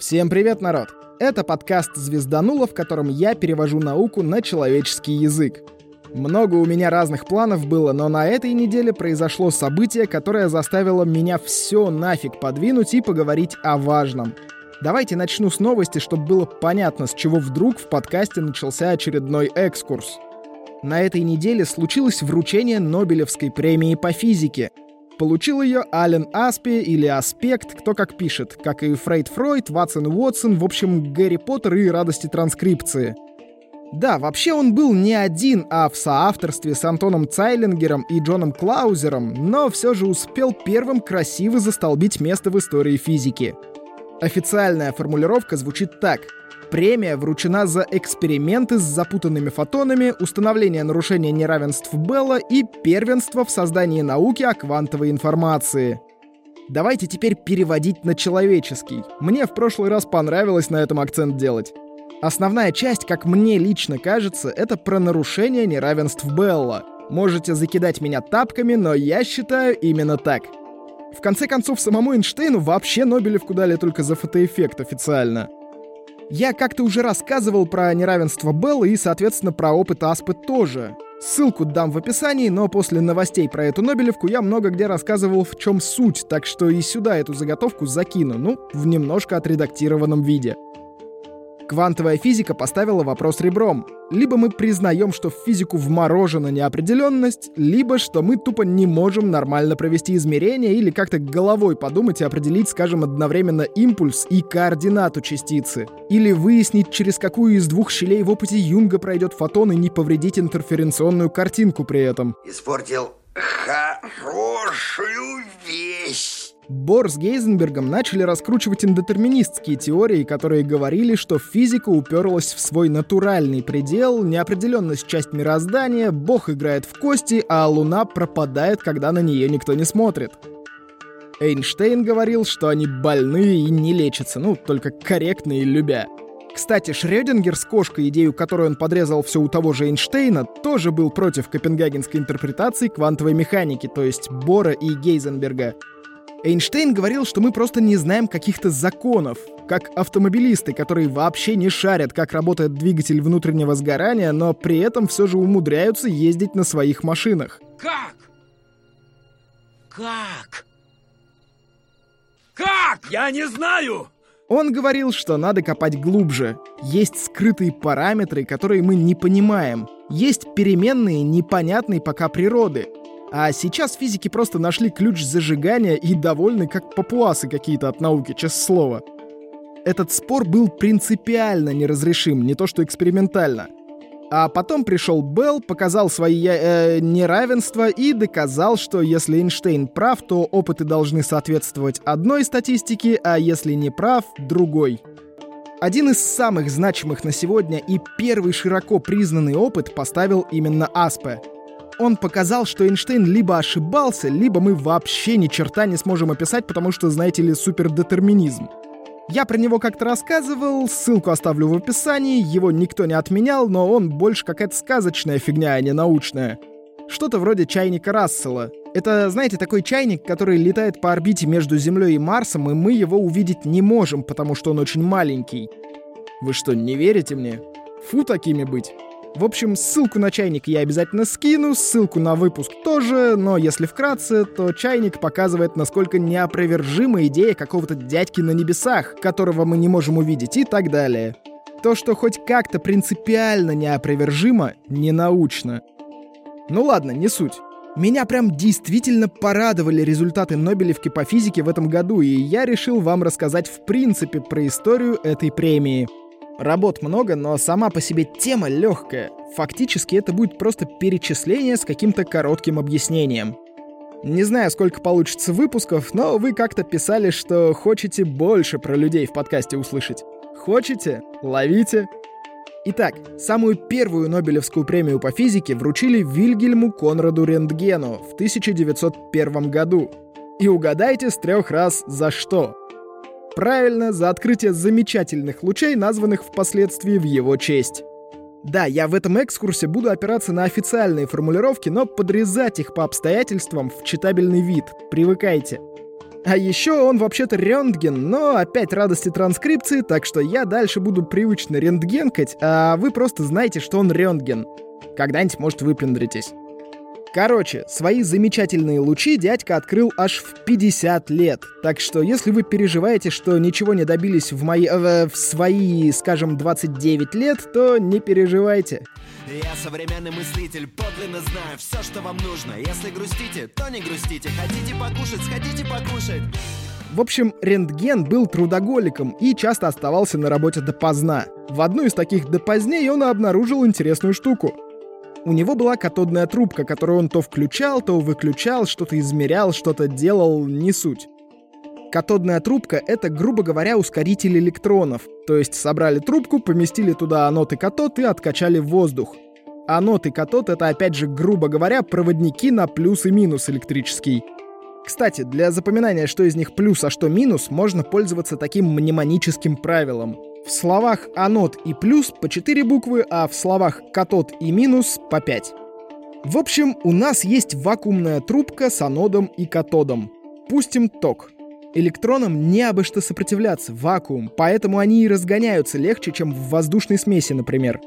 Всем привет, народ! Это подкаст «Звездануло», в котором я перевожу науку на человеческий язык. Много у меня разных планов было, но на этой неделе произошло событие, которое заставило меня все нафиг подвинуть и поговорить о важном. Давайте начну с новости, чтобы было понятно, с чего вдруг в подкасте начался очередной экскурс. На этой неделе случилось вручение Нобелевской премии по физике — Получил ее Ален Аспи или Аспект, кто как пишет, как и Фрейд Фройд, Ватсон Уотсон, в общем, Гарри Поттер и радости транскрипции. Да, вообще он был не один, а в соавторстве с Антоном Цайлингером и Джоном Клаузером, но все же успел первым красиво застолбить место в истории физики. Официальная формулировка звучит так — Премия вручена за эксперименты с запутанными фотонами, установление нарушения неравенств Белла и первенство в создании науки о квантовой информации. Давайте теперь переводить на человеческий. Мне в прошлый раз понравилось на этом акцент делать. Основная часть, как мне лично кажется, это про нарушение неравенств Белла. Можете закидать меня тапками, но я считаю именно так. В конце концов, самому Эйнштейну вообще Нобелевку дали только за фотоэффект официально. Я как-то уже рассказывал про неравенство Белла и, соответственно, про опыт Аспы тоже. Ссылку дам в описании, но после новостей про эту Нобелевку я много где рассказывал, в чем суть, так что и сюда эту заготовку закину, ну, в немножко отредактированном виде. Квантовая физика поставила вопрос ребром. Либо мы признаем, что в физику вморожена неопределенность, либо что мы тупо не можем нормально провести измерения или как-то головой подумать и определить, скажем, одновременно импульс и координату частицы. Или выяснить, через какую из двух щелей в опыте Юнга пройдет фотон и не повредить интерференционную картинку при этом. Испортил хорошую вещь. Бор с Гейзенбергом начали раскручивать индетерминистские теории, которые говорили, что физика уперлась в свой натуральный предел, неопределенность часть мироздания, Бог играет в кости, а Луна пропадает, когда на нее никто не смотрит. Эйнштейн говорил, что они больные и не лечатся, ну, только корректно и любя. Кстати, Шрёдингер с кошкой, идею которой он подрезал все у того же Эйнштейна, тоже был против копенгагенской интерпретации квантовой механики, то есть Бора и Гейзенберга — Эйнштейн говорил, что мы просто не знаем каких-то законов, как автомобилисты, которые вообще не шарят, как работает двигатель внутреннего сгорания, но при этом все же умудряются ездить на своих машинах. Как? Как? Как? Я не знаю! Он говорил, что надо копать глубже. Есть скрытые параметры, которые мы не понимаем. Есть переменные, непонятные пока природы. А сейчас физики просто нашли ключ зажигания и довольны как папуасы какие-то от науки, честное слово. Этот спор был принципиально неразрешим, не то что экспериментально. А потом пришел Белл, показал свои э, неравенства и доказал, что если Эйнштейн прав, то опыты должны соответствовать одной статистике, а если не прав — другой. Один из самых значимых на сегодня и первый широко признанный опыт поставил именно Аспе — он показал, что Эйнштейн либо ошибался, либо мы вообще ни черта не сможем описать, потому что, знаете ли, супердетерминизм. Я про него как-то рассказывал, ссылку оставлю в описании, его никто не отменял, но он больше какая-то сказочная фигня, а не научная. Что-то вроде чайника Рассела. Это, знаете, такой чайник, который летает по орбите между Землей и Марсом, и мы его увидеть не можем, потому что он очень маленький. Вы что, не верите мне? Фу такими быть. В общем, ссылку на чайник я обязательно скину, ссылку на выпуск тоже, но если вкратце, то чайник показывает, насколько неопровержима идея какого-то дядьки на небесах, которого мы не можем увидеть и так далее. То, что хоть как-то принципиально неопровержимо, не научно. Ну ладно, не суть. Меня прям действительно порадовали результаты Нобелевки по физике в этом году, и я решил вам рассказать в принципе про историю этой премии. Работ много, но сама по себе тема легкая. Фактически это будет просто перечисление с каким-то коротким объяснением. Не знаю, сколько получится выпусков, но вы как-то писали, что хотите больше про людей в подкасте услышать. Хочете? Ловите. Итак, самую первую Нобелевскую премию по физике вручили Вильгельму Конраду Рентгену в 1901 году. И угадайте с трех раз за что. Правильно, за открытие замечательных лучей, названных впоследствии в его честь. Да, я в этом экскурсе буду опираться на официальные формулировки, но подрезать их по обстоятельствам в читабельный вид. Привыкайте. А еще он вообще-то рентген, но опять радости транскрипции, так что я дальше буду привычно рентгенкать, а вы просто знаете, что он рентген. Когда-нибудь, может, выпендритесь. Короче, свои замечательные лучи дядька открыл аж в 50 лет. Так что, если вы переживаете, что ничего не добились в мои... Э, в свои, скажем, 29 лет, то не переживайте. Я современный мыслитель, подлинно знаю все, что вам нужно. Если грустите, то не грустите. Хотите покушать, сходите покушать. В общем, рентген был трудоголиком и часто оставался на работе допоздна. В одну из таких допоздней он обнаружил интересную штуку. У него была катодная трубка, которую он то включал, то выключал, что-то измерял, что-то делал, не суть. Катодная трубка — это, грубо говоря, ускоритель электронов. То есть собрали трубку, поместили туда анод и катод и откачали воздух. Анод и катод — это, опять же, грубо говоря, проводники на плюс и минус электрический. Кстати, для запоминания, что из них плюс, а что минус, можно пользоваться таким мнемоническим правилом. В словах анод и плюс по 4 буквы, а в словах катод и минус по 5. В общем, у нас есть вакуумная трубка с анодом и катодом. Пустим ток. Электронам не обо что сопротивляться, вакуум, поэтому они и разгоняются легче, чем в воздушной смеси, например.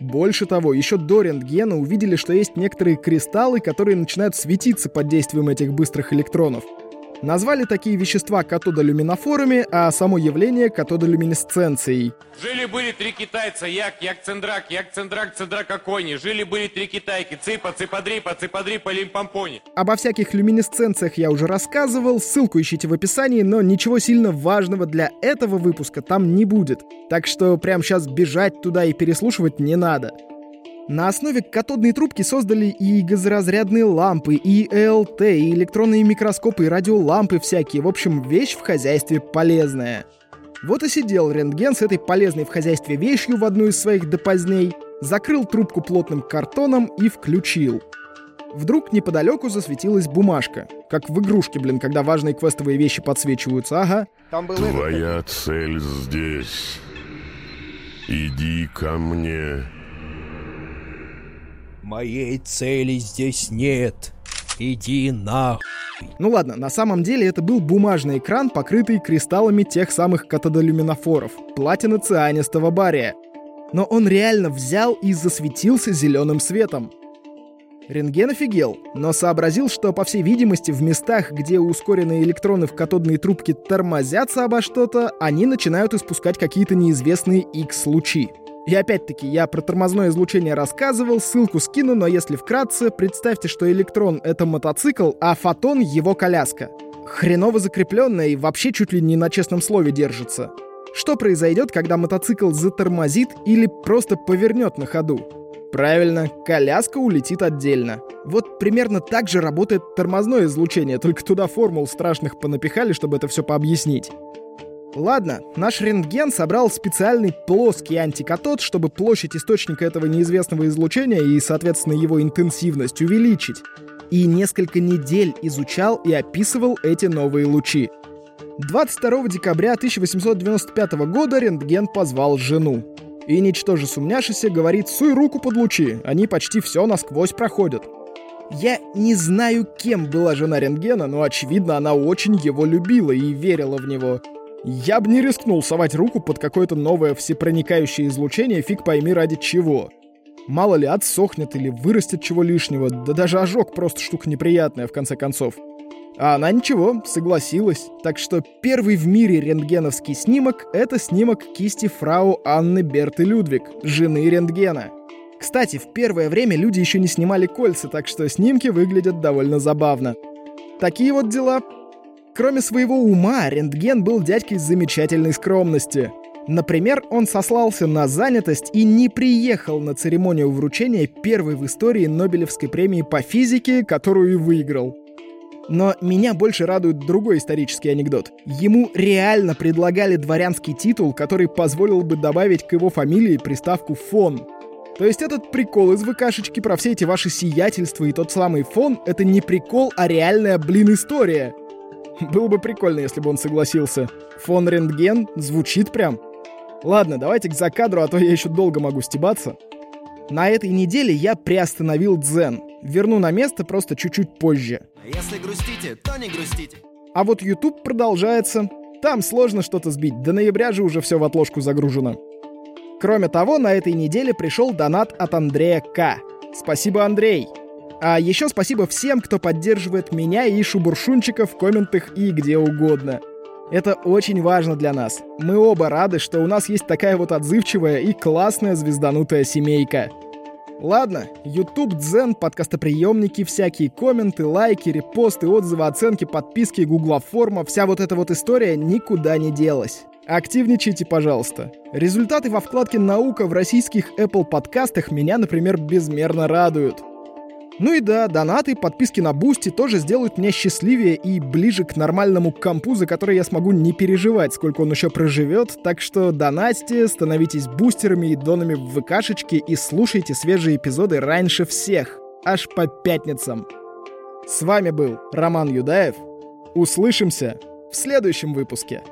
Больше того, еще до рентгена увидели, что есть некоторые кристаллы, которые начинают светиться под действием этих быстрых электронов — Назвали такие вещества катодолюминофорами, а само явление катодолюминесценцией. Жили-были три китайца, як, як цендрак, як цендрак, цендракокони. Жили-были три китайки, ципа, ципадрипа, ципадрипа, лимпампони. Обо всяких люминесценциях я уже рассказывал, ссылку ищите в описании, но ничего сильно важного для этого выпуска там не будет. Так что прямо сейчас бежать туда и переслушивать не надо. На основе катодной трубки создали и газоразрядные лампы, и ЭЛТ, и электронные микроскопы, и радиолампы всякие. В общем, вещь в хозяйстве полезная. Вот и сидел рентген с этой полезной в хозяйстве вещью в одну из своих допоздней, закрыл трубку плотным картоном и включил. Вдруг неподалеку засветилась бумажка. Как в игрушке, блин, когда важные квестовые вещи подсвечиваются, ага. Там был Твоя цель здесь. Иди ко мне. Моей цели здесь нет. Иди на. Ну ладно, на самом деле это был бумажный экран, покрытый кристаллами тех самых катодолюминофоров, платина цианистого бария. Но он реально взял и засветился зеленым светом. Рентген офигел, но сообразил, что, по всей видимости, в местах, где ускоренные электроны в катодной трубке тормозятся обо что-то, они начинают испускать какие-то неизвестные X-лучи. И опять-таки, я про тормозное излучение рассказывал, ссылку скину, но если вкратце, представьте, что электрон — это мотоцикл, а фотон — его коляска. Хреново закрепленная и вообще чуть ли не на честном слове держится. Что произойдет, когда мотоцикл затормозит или просто повернет на ходу? Правильно, коляска улетит отдельно. Вот примерно так же работает тормозное излучение, только туда формул страшных понапихали, чтобы это все пообъяснить. Ладно, наш рентген собрал специальный плоский антикатод, чтобы площадь источника этого неизвестного излучения и, соответственно, его интенсивность увеличить. И несколько недель изучал и описывал эти новые лучи. 22 декабря 1895 года рентген позвал жену. И, ничтоже сумняшися, говорит, суй руку под лучи, они почти все насквозь проходят. Я не знаю, кем была жена рентгена, но, очевидно, она очень его любила и верила в него. Я бы не рискнул совать руку под какое-то новое всепроникающее излучение, фиг пойми ради чего. Мало ли, отсохнет или вырастет чего лишнего, да даже ожог просто штука неприятная, в конце концов. А она ничего, согласилась. Так что первый в мире рентгеновский снимок — это снимок кисти фрау Анны Берты Людвиг, жены рентгена. Кстати, в первое время люди еще не снимали кольца, так что снимки выглядят довольно забавно. Такие вот дела. Кроме своего ума, рентген был дядькой замечательной скромности. Например, он сослался на занятость и не приехал на церемонию вручения первой в истории Нобелевской премии по физике, которую и выиграл. Но меня больше радует другой исторический анекдот. Ему реально предлагали дворянский титул, который позволил бы добавить к его фамилии приставку «фон». То есть этот прикол из ВКшечки про все эти ваши сиятельства и тот самый фон — это не прикол, а реальная, блин, история — было бы прикольно, если бы он согласился. Фон рентген звучит прям. Ладно, давайте к закадру, а то я еще долго могу стебаться. На этой неделе я приостановил дзен. Верну на место просто чуть-чуть позже. Если грустите, то не грустите. А вот YouTube продолжается. Там сложно что-то сбить, до ноября же уже все в отложку загружено. Кроме того, на этой неделе пришел донат от Андрея К. Спасибо, Андрей! А еще спасибо всем, кто поддерживает меня и Шубуршунчика в комментах и где угодно. Это очень важно для нас. Мы оба рады, что у нас есть такая вот отзывчивая и классная звезданутая семейка. Ладно, YouTube, Дзен, подкастоприемники, всякие комменты, лайки, репосты, отзывы, оценки, подписки, гугла форма, вся вот эта вот история никуда не делась. Активничайте, пожалуйста. Результаты во вкладке «Наука» в российских Apple подкастах меня, например, безмерно радуют. Ну и да, донаты, подписки на Boosty тоже сделают меня счастливее и ближе к нормальному компу, за который я смогу не переживать, сколько он еще проживет. Так что донатьте, становитесь бустерами и донами в ВКшечке и слушайте свежие эпизоды раньше всех, аж по пятницам. С вами был Роман Юдаев. Услышимся в следующем выпуске.